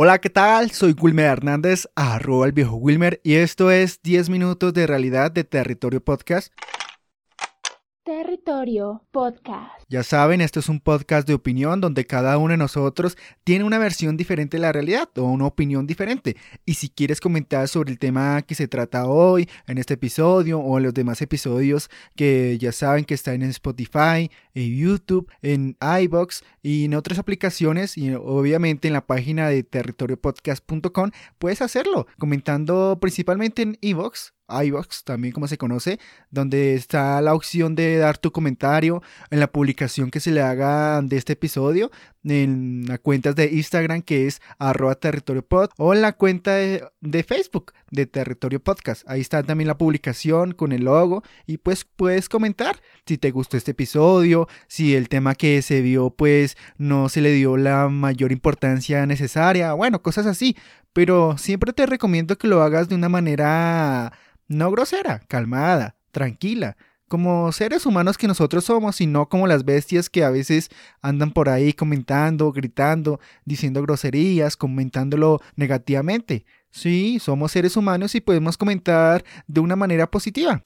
Hola, ¿qué tal? Soy Wilmer Hernández, arroba el viejo Wilmer, y esto es 10 minutos de realidad de Territorio Podcast. Territorio Podcast. Ya saben, esto es un podcast de opinión donde cada uno de nosotros tiene una versión diferente de la realidad o una opinión diferente. Y si quieres comentar sobre el tema que se trata hoy, en este episodio o en los demás episodios que ya saben que están en Spotify, en YouTube, en iBox y en otras aplicaciones y obviamente en la página de territoriopodcast.com, puedes hacerlo comentando principalmente en iBox iVox, también como se conoce, donde está la opción de dar tu comentario en la publicación que se le haga de este episodio, en las cuentas de Instagram que es arroba territorio o en la cuenta de, de, Facebook de Territorio Podcast. Ahí está también la publicación con el logo y pues puedes comentar si te gustó este episodio, si el tema que se vio pues no se le dio la mayor importancia necesaria, bueno, cosas así. Pero siempre te recomiendo que lo hagas de una manera no grosera, calmada, tranquila, como seres humanos que nosotros somos y no como las bestias que a veces andan por ahí comentando, gritando, diciendo groserías, comentándolo negativamente. Sí, somos seres humanos y podemos comentar de una manera positiva.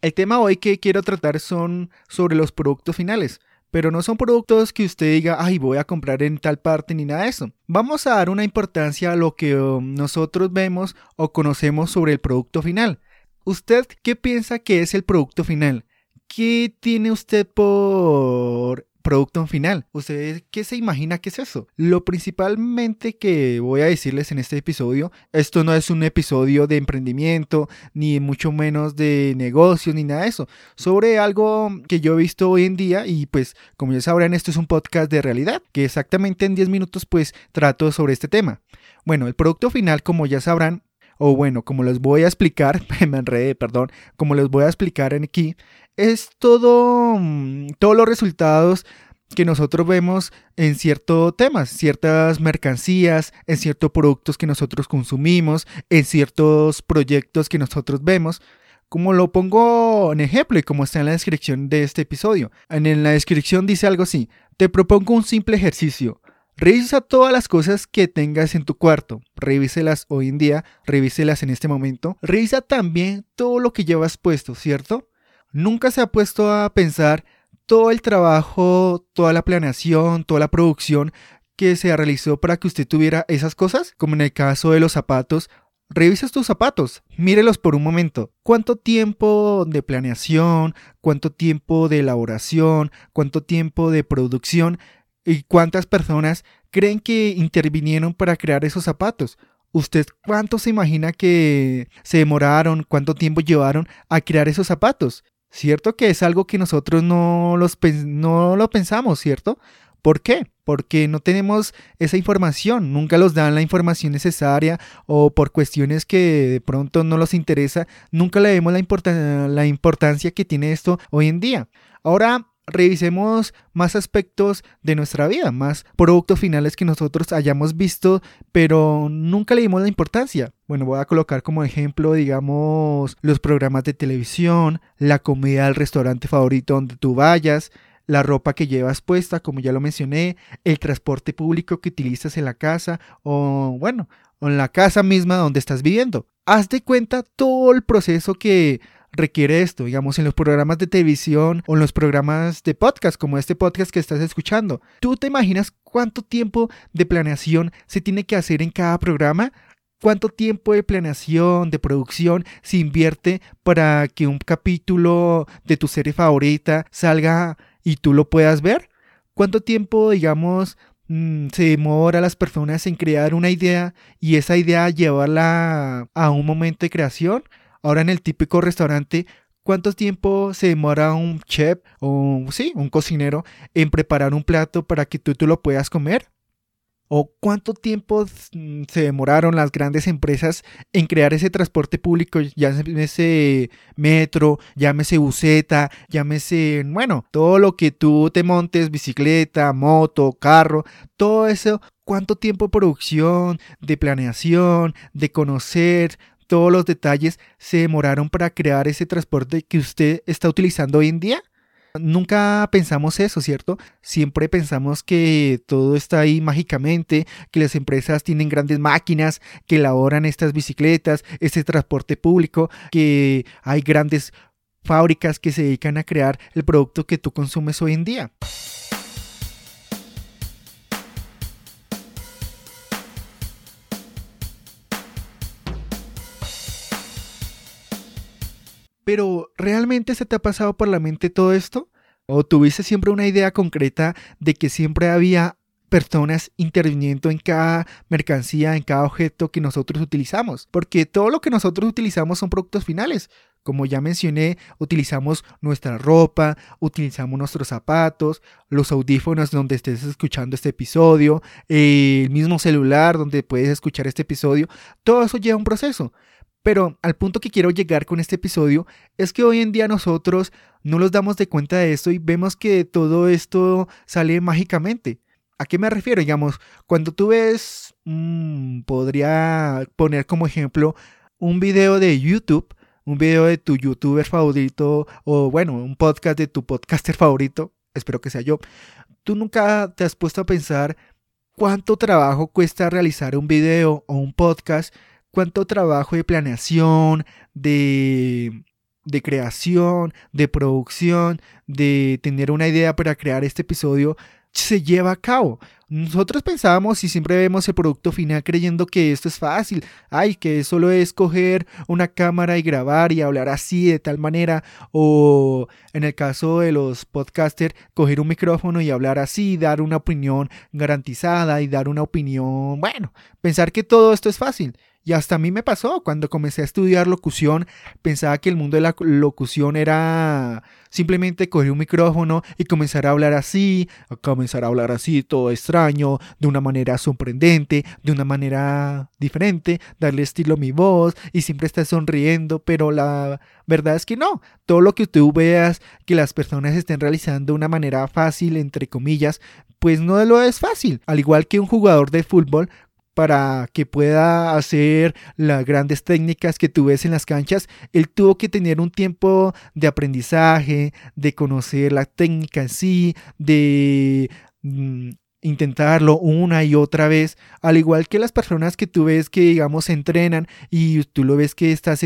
El tema hoy que quiero tratar son sobre los productos finales pero no son productos que usted diga, ay, voy a comprar en tal parte ni nada de eso. Vamos a dar una importancia a lo que um, nosotros vemos o conocemos sobre el producto final. ¿Usted qué piensa que es el producto final? ¿Qué tiene usted por producto final. ¿Usted qué se imagina que es eso? Lo principalmente que voy a decirles en este episodio, esto no es un episodio de emprendimiento, ni mucho menos de negocio, ni nada de eso. Sobre algo que yo he visto hoy en día y pues como ya sabrán, esto es un podcast de realidad, que exactamente en 10 minutos pues trato sobre este tema. Bueno, el producto final, como ya sabrán, o bueno, como les voy a explicar, me enredé, perdón, como les voy a explicar aquí, es todo, mm, todos los resultados que nosotros vemos en ciertos temas, ciertas mercancías, en ciertos productos que nosotros consumimos, en ciertos proyectos que nosotros vemos. Como lo pongo en ejemplo y como está en la descripción de este episodio. En la descripción dice algo así, te propongo un simple ejercicio. Revisa todas las cosas que tengas en tu cuarto. Revíselas hoy en día, revíselas en este momento. Revisa también todo lo que llevas puesto, ¿cierto? Nunca se ha puesto a pensar todo el trabajo, toda la planeación, toda la producción que se realizó para que usted tuviera esas cosas, como en el caso de los zapatos. Revisas tus zapatos, mírelos por un momento. ¿Cuánto tiempo de planeación, cuánto tiempo de elaboración, cuánto tiempo de producción y cuántas personas creen que intervinieron para crear esos zapatos? ¿Usted cuánto se imagina que se demoraron, cuánto tiempo llevaron a crear esos zapatos? ¿Cierto que es algo que nosotros no, los, no lo pensamos, ¿cierto? ¿Por qué? Porque no tenemos esa información, nunca los dan la información necesaria o por cuestiones que de pronto no los interesa, nunca le vemos la, la importancia que tiene esto hoy en día. Ahora revisemos más aspectos de nuestra vida, más productos finales que nosotros hayamos visto, pero nunca le dimos la importancia. Bueno, voy a colocar como ejemplo, digamos, los programas de televisión, la comida del restaurante favorito donde tú vayas, la ropa que llevas puesta, como ya lo mencioné, el transporte público que utilizas en la casa o, bueno, en la casa misma donde estás viviendo. Haz de cuenta todo el proceso que requiere esto, digamos, en los programas de televisión o en los programas de podcast, como este podcast que estás escuchando. ¿Tú te imaginas cuánto tiempo de planeación se tiene que hacer en cada programa? ¿Cuánto tiempo de planeación, de producción se invierte para que un capítulo de tu serie favorita salga y tú lo puedas ver? ¿Cuánto tiempo, digamos, mm, se demora a las personas en crear una idea y esa idea llevarla a un momento de creación? Ahora en el típico restaurante, ¿cuánto tiempo se demora un chef o sí, un cocinero en preparar un plato para que tú, tú lo puedas comer? ¿O cuánto tiempo se demoraron las grandes empresas en crear ese transporte público? Llámese metro, llámese buseta, llámese, bueno, todo lo que tú te montes, bicicleta, moto, carro, todo eso. ¿Cuánto tiempo producción, de planeación, de conocer, todos los detalles se demoraron para crear ese transporte que usted está utilizando hoy en día? Nunca pensamos eso, ¿cierto? Siempre pensamos que todo está ahí mágicamente, que las empresas tienen grandes máquinas que elaboran estas bicicletas, este transporte público, que hay grandes fábricas que se dedican a crear el producto que tú consumes hoy en día. Pero, ¿realmente se te ha pasado por la mente todo esto? ¿O tuviste siempre una idea concreta de que siempre había personas interviniendo en cada mercancía, en cada objeto que nosotros utilizamos? Porque todo lo que nosotros utilizamos son productos finales. Como ya mencioné, utilizamos nuestra ropa, utilizamos nuestros zapatos, los audífonos donde estés escuchando este episodio, el mismo celular donde puedes escuchar este episodio. Todo eso lleva un proceso. Pero al punto que quiero llegar con este episodio es que hoy en día nosotros no nos damos de cuenta de esto y vemos que todo esto sale mágicamente. ¿A qué me refiero? Digamos, cuando tú ves, mm, podría poner como ejemplo un video de YouTube, un video de tu youtuber favorito o bueno, un podcast de tu podcaster favorito, espero que sea yo. Tú nunca te has puesto a pensar cuánto trabajo cuesta realizar un video o un podcast cuánto trabajo de planeación, de, creación, de producción, de tener una idea para crear este episodio se lleva a cabo. Nosotros pensábamos y siempre vemos el producto final creyendo que esto es fácil. Ay, que solo es coger una cámara y grabar y hablar así de tal manera. O en el caso de los podcasters, coger un micrófono y hablar así, dar una opinión garantizada y dar una opinión, bueno, pensar que todo esto es fácil. Y hasta a mí me pasó, cuando comencé a estudiar locución, pensaba que el mundo de la locución era simplemente coger un micrófono y comenzar a hablar así, a comenzar a hablar así, todo extraño, de una manera sorprendente, de una manera diferente, darle estilo a mi voz y siempre estar sonriendo, pero la verdad es que no, todo lo que tú veas que las personas estén realizando de una manera fácil, entre comillas, pues no lo es fácil. Al igual que un jugador de fútbol, para que pueda hacer las grandes técnicas que tú ves en las canchas, él tuvo que tener un tiempo de aprendizaje, de conocer la técnica en sí, de mm, intentarlo una y otra vez, al igual que las personas que tú ves que digamos entrenan y tú lo ves que estás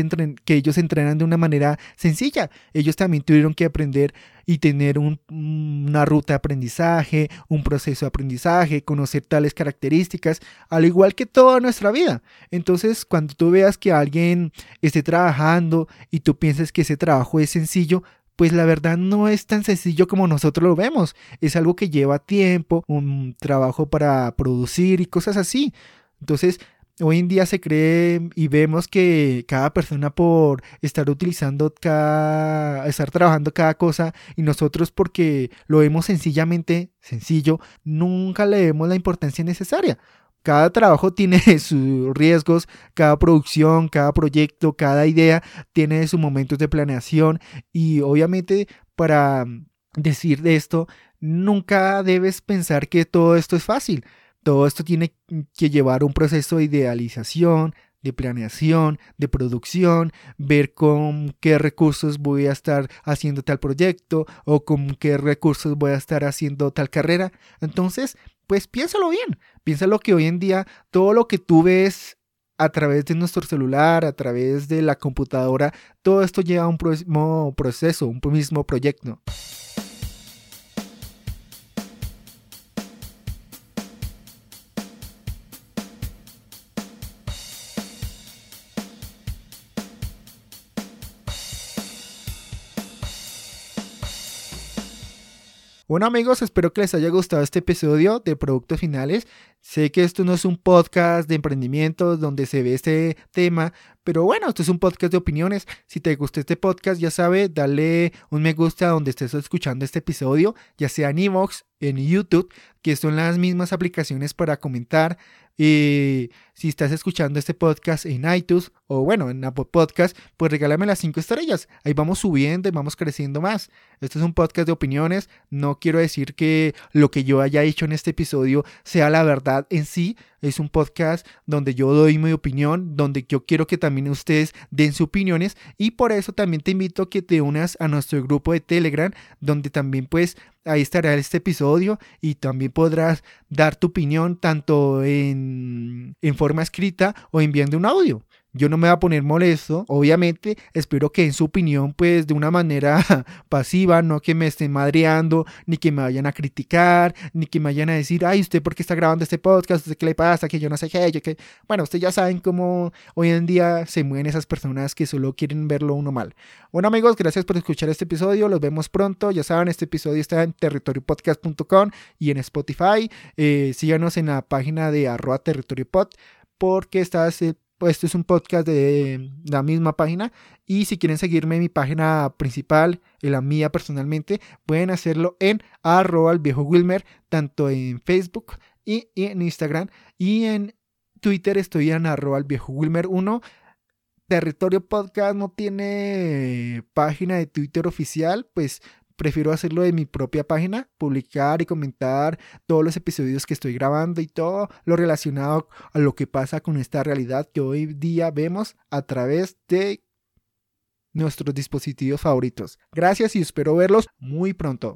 que ellos entrenan de una manera sencilla, ellos también tuvieron que aprender y tener una ruta de aprendizaje, un proceso de aprendizaje, conocer tales características, al igual que toda nuestra vida. Entonces, cuando tú veas que alguien esté trabajando y tú piensas que ese trabajo es sencillo, pues la verdad no es tan sencillo como nosotros lo vemos. Es algo que lleva tiempo, un trabajo para producir y cosas así. Entonces, hoy en día se cree y vemos que cada persona por estar utilizando cada, estar trabajando cada cosa y nosotros porque lo vemos sencillamente sencillo, nunca le demos la importancia necesaria. Cada trabajo tiene sus riesgos, cada producción, cada proyecto, cada idea tiene sus momentos de planeación y obviamente para decir de esto, nunca debes pensar que todo esto es fácil. Todo esto tiene que llevar un proceso de idealización, de planeación, de producción, ver con qué recursos voy a estar haciendo tal proyecto o con qué recursos voy a estar haciendo tal carrera. Entonces, pues piénsalo bien, piénsalo que hoy en día todo lo que tú ves a través de nuestro celular, a través de la computadora, todo esto lleva a un mismo proceso, un mismo proyecto. Bueno amigos, espero que les haya gustado este episodio de Productos Finales. Sé que esto no es un podcast de emprendimiento donde se ve este tema, pero bueno, esto es un podcast de opiniones. Si te gusta este podcast, ya sabes, dale un me gusta donde estés escuchando este episodio, ya sea en Evox, en YouTube, que son las mismas aplicaciones para comentar, y si estás escuchando este podcast en iTunes o bueno, en Apple Podcast, pues regálame las cinco estrellas. Ahí vamos subiendo y vamos creciendo más. Este es un podcast de opiniones. No quiero decir que lo que yo haya hecho en este episodio sea la verdad en sí. Es un podcast donde yo doy mi opinión, donde yo quiero que también ustedes den sus opiniones y por eso también te invito a que te unas a nuestro grupo de Telegram, donde también pues ahí estará este episodio y también podrás dar tu opinión tanto en, en forma escrita o enviando un audio yo no me voy a poner molesto, obviamente, espero que en su opinión, pues de una manera pasiva, no que me estén madreando, ni que me vayan a criticar, ni que me vayan a decir, ay, usted por qué está grabando este podcast, ¿Usted qué le pasa, que yo no sé qué, yo bueno, ustedes ya saben cómo hoy en día se mueven esas personas que solo quieren verlo uno mal. Bueno amigos, gracias por escuchar este episodio, los vemos pronto, ya saben, este episodio está en territoriopodcast.com y en Spotify, eh, síganos en la página de arroba territoriopod porque estás pues este es un podcast de la misma página y si quieren seguirme en mi página principal, en la mía personalmente, pueden hacerlo en arroba el viejo Wilmer, tanto en Facebook y, en Instagram y en Twitter estoy en arroba el viejo Wilmer 1. Territorio Podcast no tiene página de Twitter oficial, pues prefiero hacerlo de mi propia página, publicar y comentar todos los episodios que estoy grabando y todo lo relacionado a lo que pasa con esta realidad que hoy día vemos a través de nuestros dispositivos favoritos. Gracias y espero verlos muy pronto.